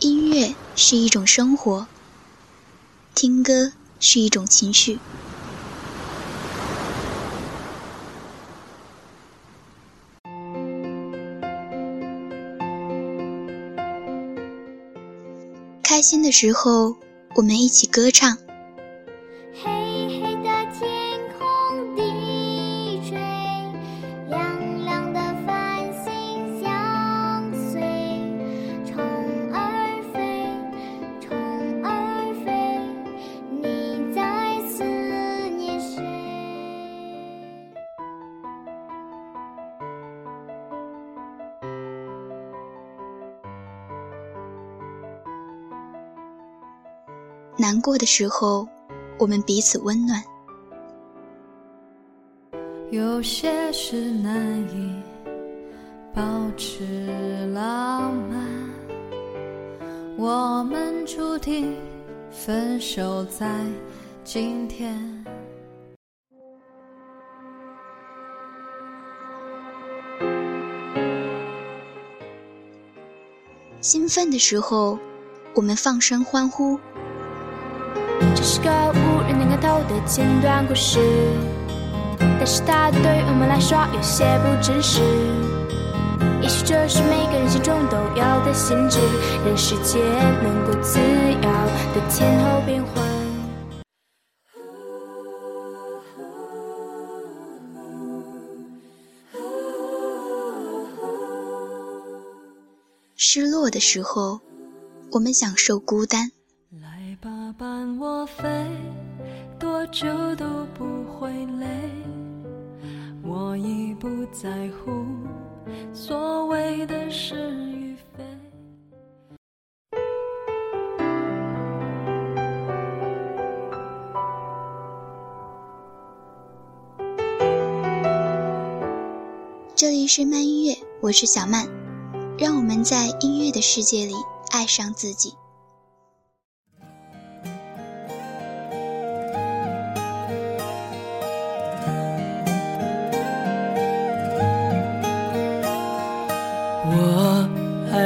音乐是一种生活，听歌是一种情绪。开心的时候，我们一起歌唱。过的时候，我们彼此温暖。有些事难以保持浪漫，我们注定分手在今天。兴奋的时候，我们放声欢呼。这是个无人能看透的简短故事，但是它对于我们来说有些不真实。也许这是每个人心中都有的心智，让世界能够自由的前后变换。失落的时候，我们享受孤单。伴我飞，多久都不会累。我已不在乎所谓的是与非。这里是慢音乐，我是小曼，让我们在音乐的世界里爱上自己。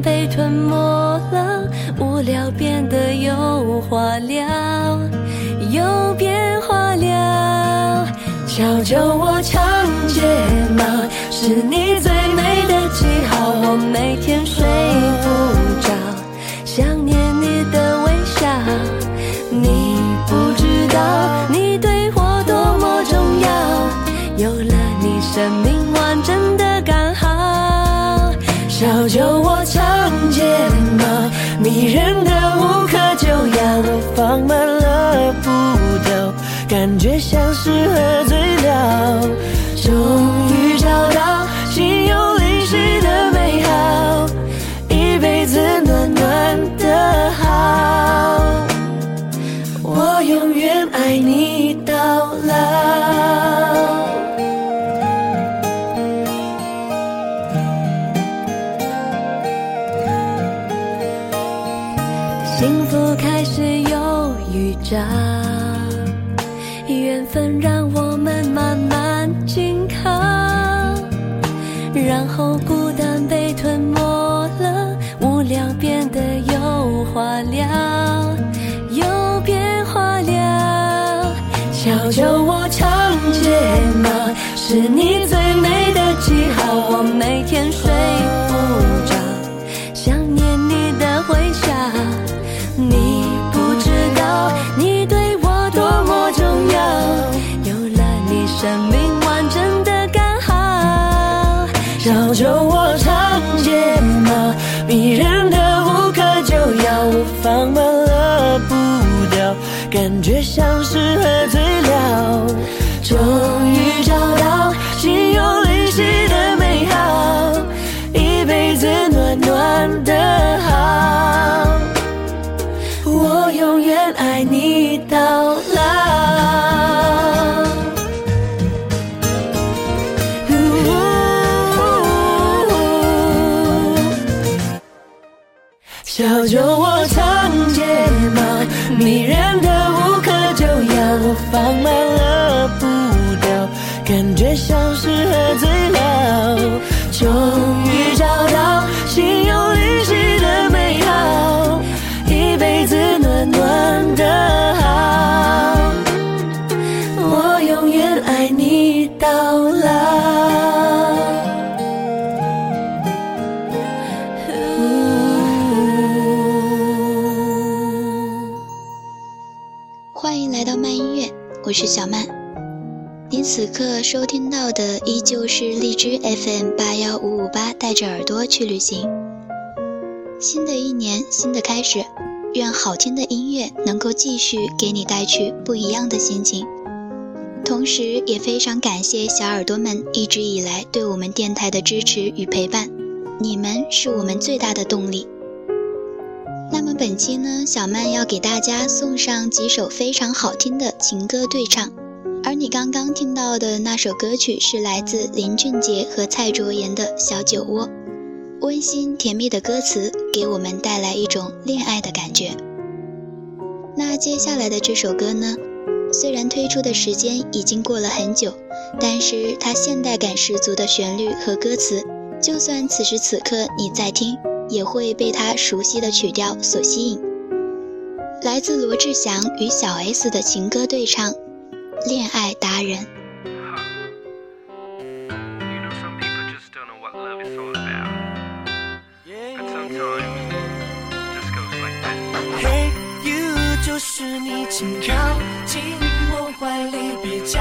被吞没了，无聊变得有话聊，有变化了。教教我长睫毛，是你最美的记号。我每天睡不着，想念你的微笑。你不知道，你对我多么重要。有了你，生命迷人的无可救药，我放慢了步调，感觉像是喝醉了。终于找到心有灵犀的美好，一辈子暖暖的好，我永远爱你到老。像是喝醉了，终于找到心有灵犀的美好，一辈子暖暖的好，我永远爱你到老。欢迎来到慢音乐，我是小曼。此刻收听到的依旧是荔枝 FM 八幺五五八，带着耳朵去旅行。新的一年，新的开始，愿好听的音乐能够继续给你带去不一样的心情。同时，也非常感谢小耳朵们一直以来对我们电台的支持与陪伴，你们是我们最大的动力。那么本期呢，小曼要给大家送上几首非常好听的情歌对唱，而你刚刚听到的那首歌曲是来自林俊杰和蔡卓妍的《小酒窝》，温馨甜蜜的歌词给我们带来一种恋爱的感觉。那接下来的这首歌呢，虽然推出的时间已经过了很久，但是它现代感十足的旋律和歌词，就算此时此刻你在听。也会被它熟悉的曲调所吸引。来自罗志祥与小 S 的情歌对唱，《恋爱达人》。嘿，you 就是你，请靠近我怀里，别假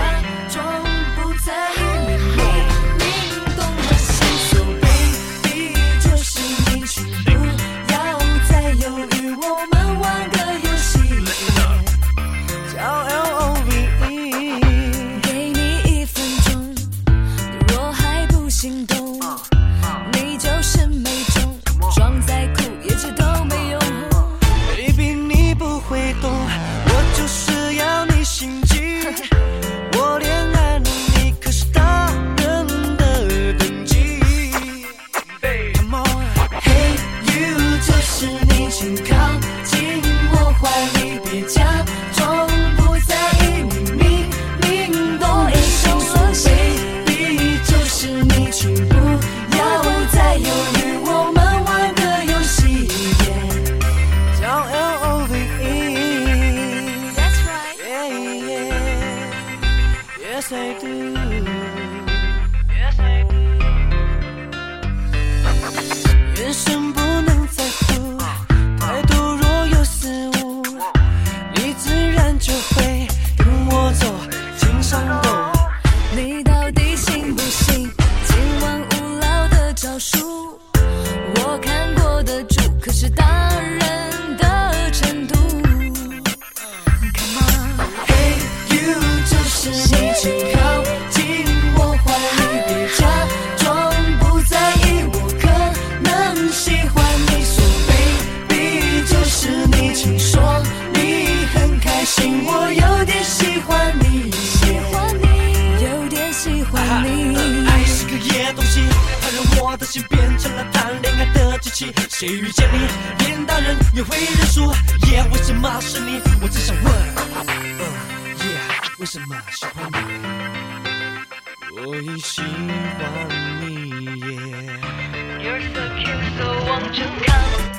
谁遇见你，连大人也会认输。耶，为什么是你？我只想问，耶，为什么喜欢你？我已喜欢你，耶。You're so cute, so won't you come?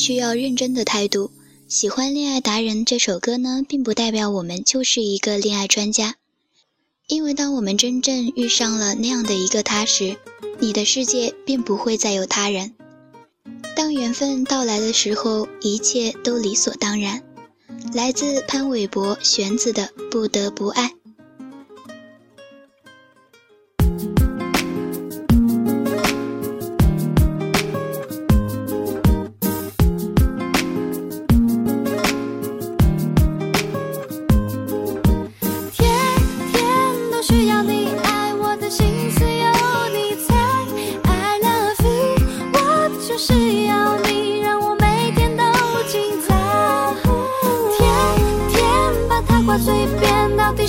需要认真的态度。喜欢《恋爱达人》这首歌呢，并不代表我们就是一个恋爱专家，因为当我们真正遇上了那样的一个他时，你的世界并不会再有他人。当缘分到来的时候，一切都理所当然。来自潘玮柏、玄子的《不得不爱》。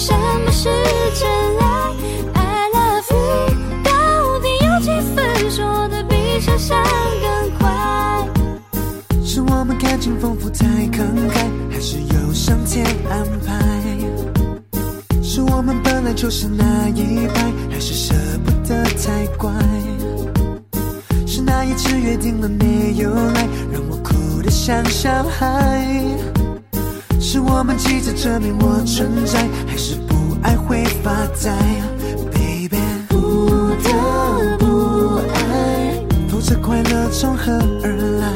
什么是真爱？I love you。到底有几分？说得比想象更快。是我们感情丰富太慷慨，还是有上天安排？是我们本来就是那一派，还是舍不得太乖？是那一次约定了没有来，让我哭得像小孩。是我们急着证明我存在，还是不爱会发呆？Baby，不得不爱，否则快乐从何而来？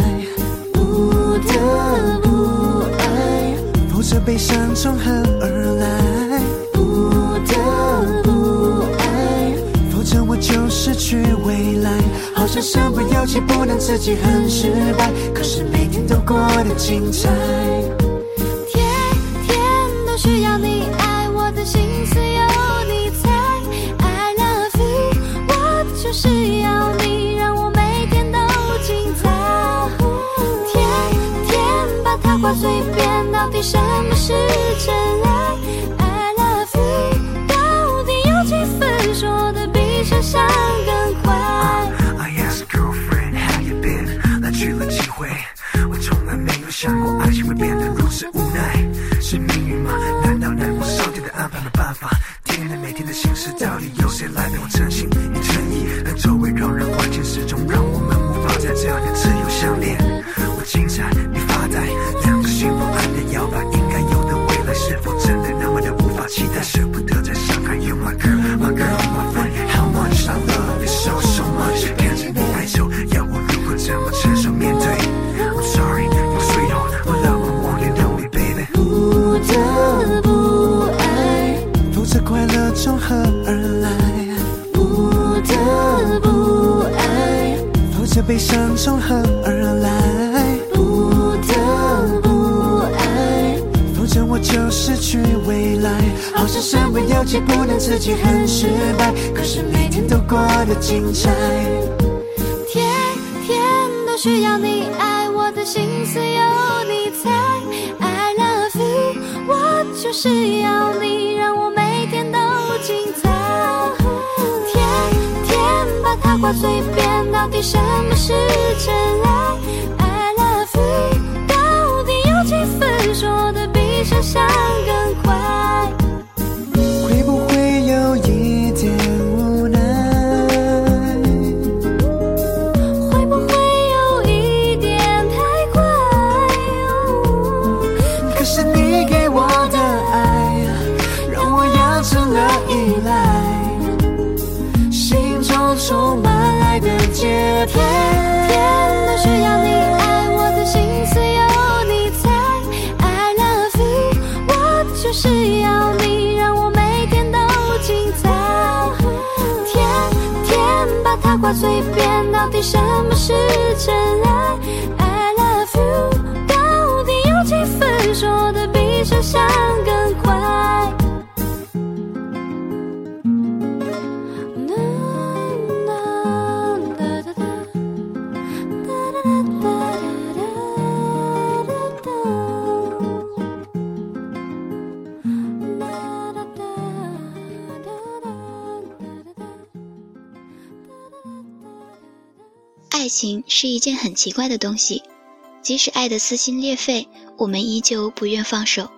不得不爱，否则悲伤从何而来？不得不爱，否则我就失去未来，好像身不由己，不能自己很失败。可是每天都过得精彩。什么是真爱？I love you，到底有几分？说的比想象更快。I ask girlfriend how you been，来去了几回？我从来没有想过爱情会变得如此无奈。是命运吗？难道难过是上天的安排没办法？天的，每天的心事到底由谁来陪我真心？身不由己，不能自己很失败，可是每天都过得精彩。天天都需要你爱，我的心思有你猜。I love you，我就是要你，让我每天都。精彩，天天把它挂嘴边，到底什么是真爱？I love you，到底有几分说的比想象更快？随便，到底什么是真爱？情是一件很奇怪的东西，即使爱得撕心裂肺，我们依旧不愿放手。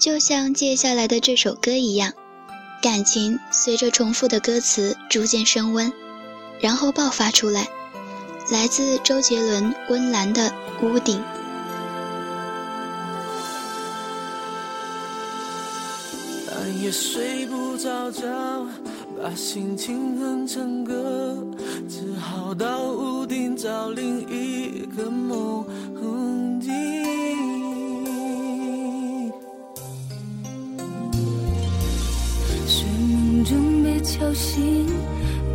就像接下来的这首歌一样，感情随着重复的歌词逐渐升温，然后爆发出来。来自周杰伦《温岚的屋顶》。半夜睡不着觉。把心情哼成歌只好到屋顶找另一个梦境睡梦中被敲醒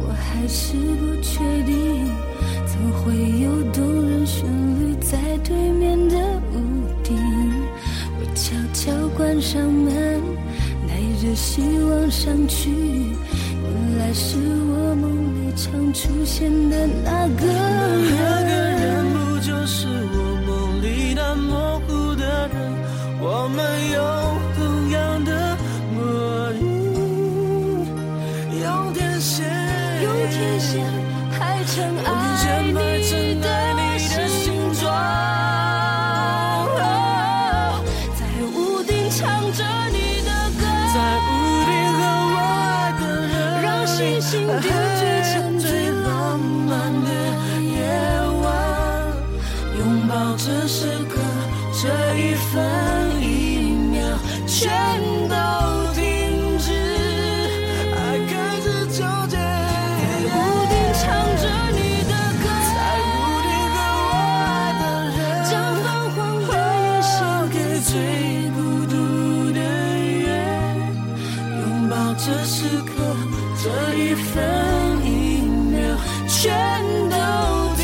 我还是不确定怎会有动人旋律在对面的屋顶？我悄悄关上门带着希望上去。还是我梦里常出现的那个人，那个人不就是我梦里那模糊的人？我们有。此刻这一分一秒全都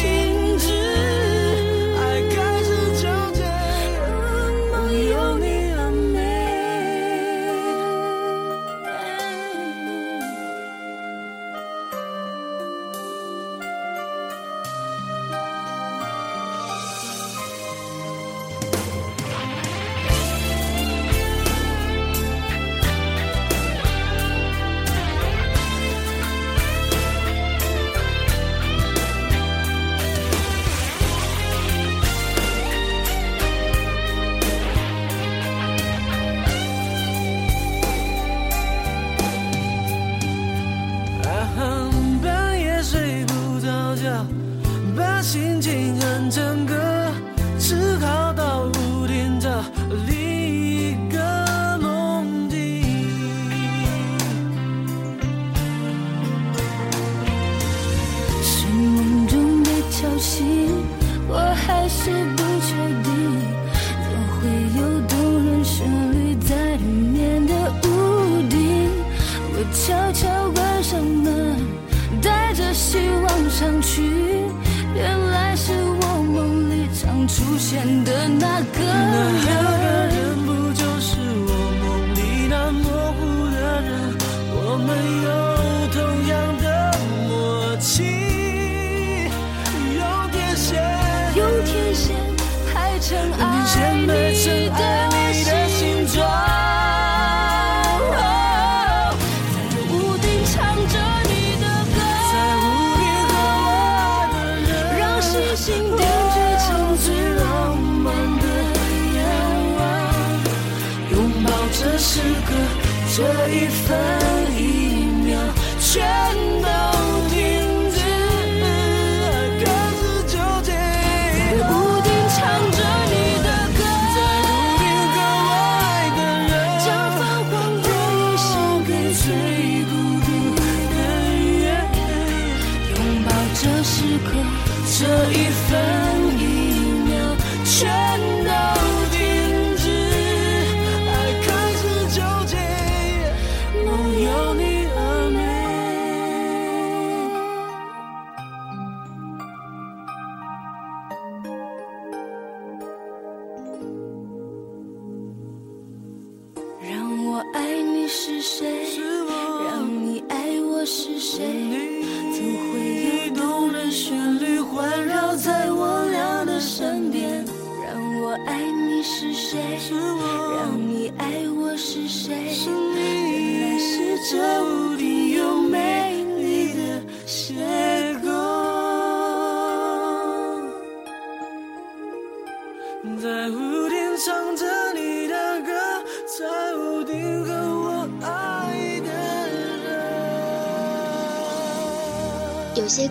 这一份。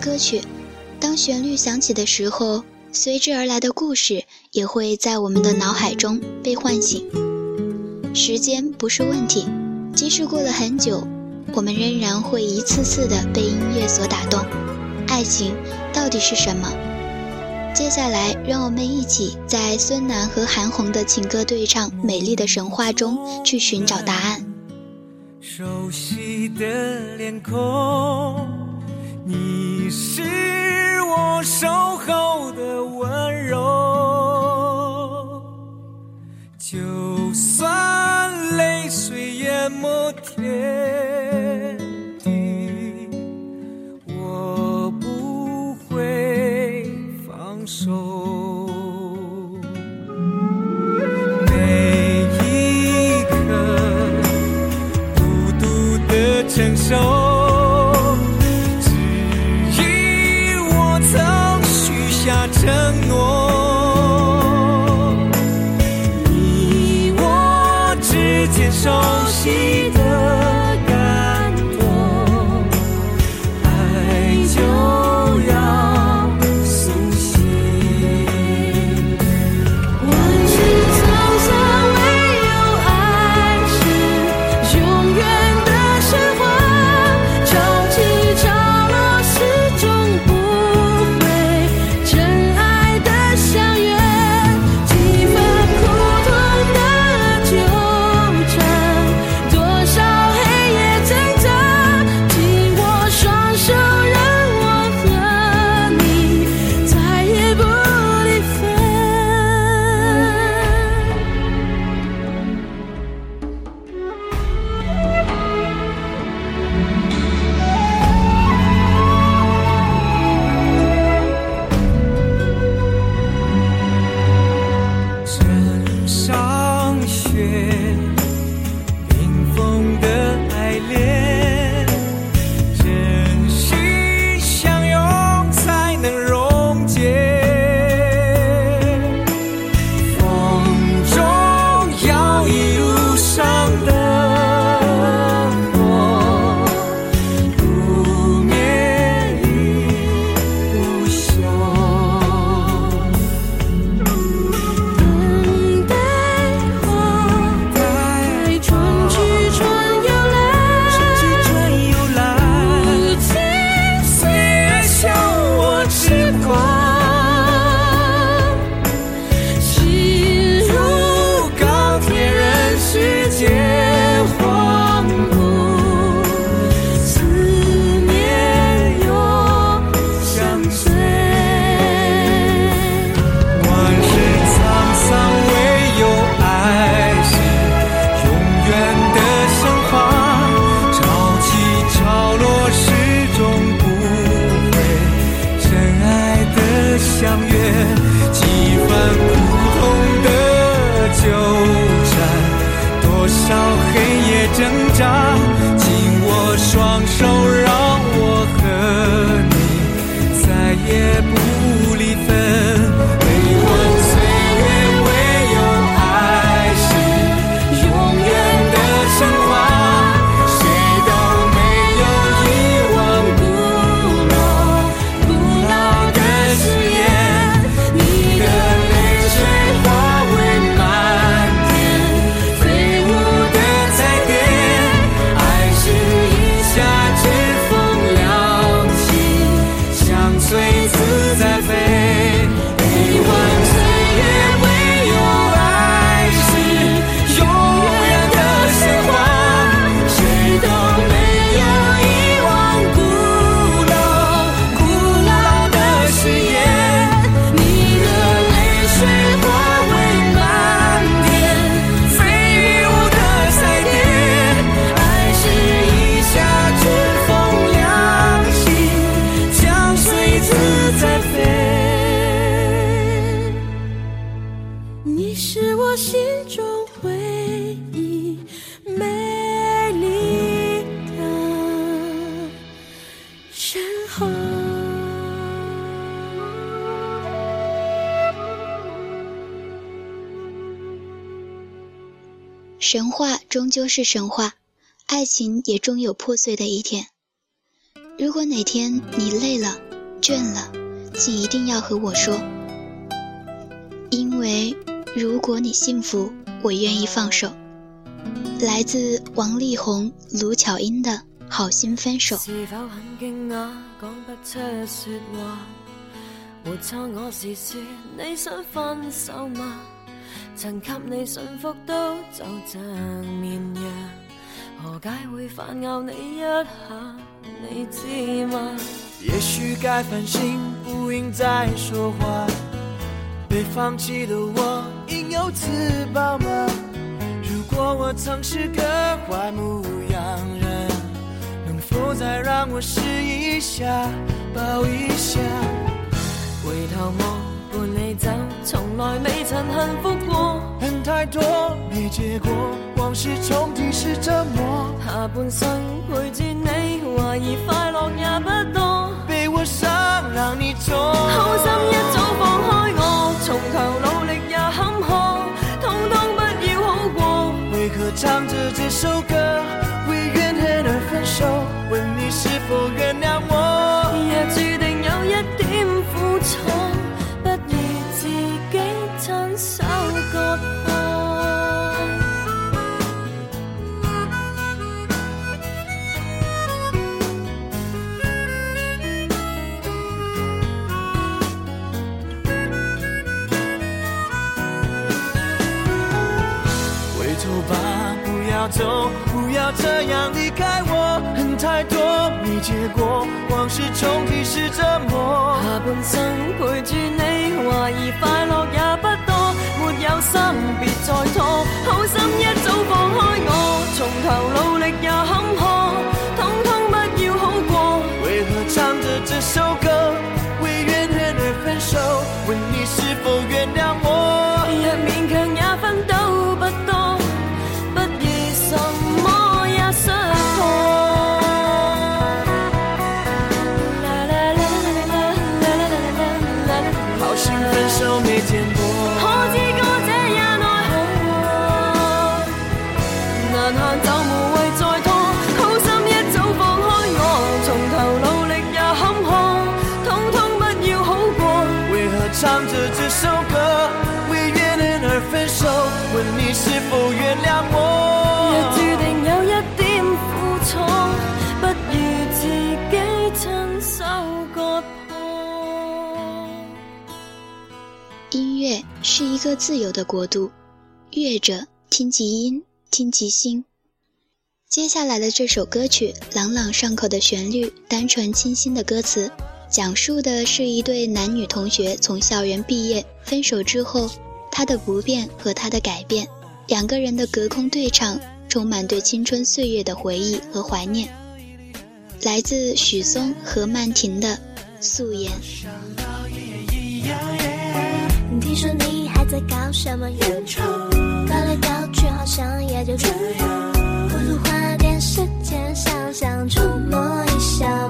歌曲当旋律响起的时候随之而来的故事也会在我们的脑海中被唤醒。时间不是问题即使过了很久我们仍然会一次次的被音乐所打动。爱情到底是什么？接下来让我们一起在孙楠和韩红的情歌对唱美丽的神话中去寻找答案。熟悉的脸孔你是我守候的温柔。就算泪水淹没天地，我不会放手。每一刻。孤独的承受，手，你是我心中唯一美丽的神话。神话终究是神话，爱情也终有破碎的一天。如果哪天你累了、倦了，请一定要和我说，因为如果你幸福，我愿意放手。来自王力宏、卢巧音的《好心分手》。是否很惊讶，講不出說話？沒錯，我是說你想分手嗎？曾給你信服都就像綿羊，何解會反咬你一下？你知嗎？也許該反省，不應再說話。被放棄的我，應有自保吗？如果我曾是个坏牧羊人，能否再让我试一下，抱一下？回头望伴你走，从来未曾幸福过。恨太多没结果，往事重提是折磨。下半生陪住你，怀疑快乐也不多。被我傷，讓你痛。好心一早放开我，從頭首歌为怨恨而分手问你是否原谅我。走，不要这样离开我。恨太多没结果，往事重提是折磨。下半生陪住你，怀疑快乐也不一个自由的国度，乐者听其音，听其心。接下来的这首歌曲，朗朗上口的旋律，单纯清新的歌词，讲述的是一对男女同学从校园毕业，分手之后，他的不变和他的改变，两个人的隔空对唱，充满对青春岁月的回忆和怀念。来自许嵩和曼婷的《素颜》。听说你在搞什么原创，搞来搞去好像也就这样，不如花点时间想想，触摸一下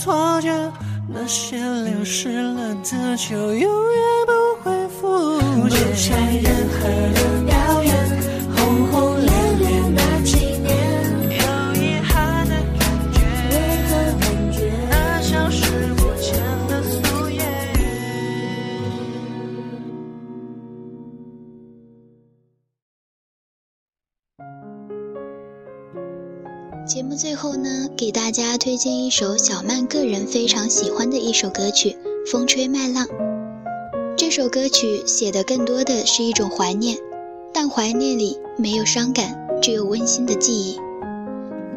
错觉，那些流失了的就永远不会复见。不想任何人。给大家推荐一首小曼个人非常喜欢的一首歌曲风吹麦浪。这首歌曲写的更多的是一种怀念但怀念里没有伤感只有温馨的记忆。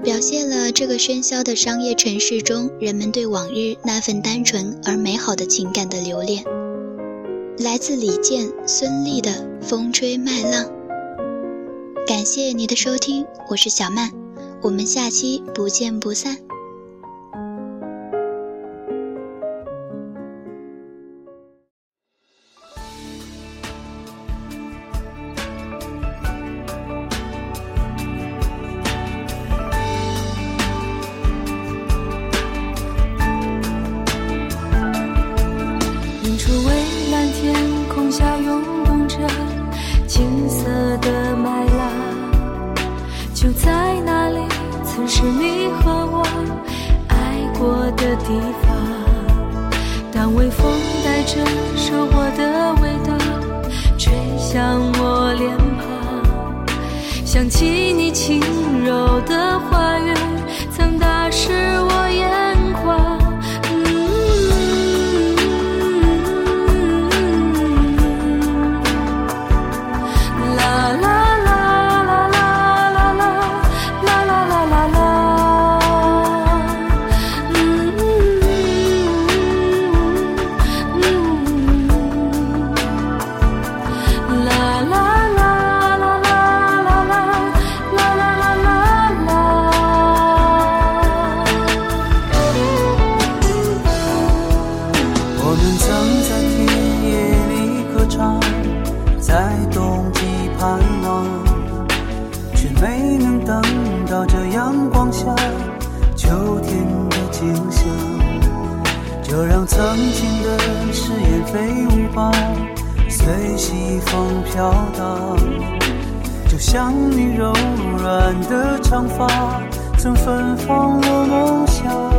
表现了这个喧嚣的商业城市中人们对往日那份单纯而美好的情感的留恋。来自李健孙俪的风吹麦浪。感谢你的收听我是小曼。我们下期不见不散。飘荡就像你柔软的长发曾芬芳我梦乡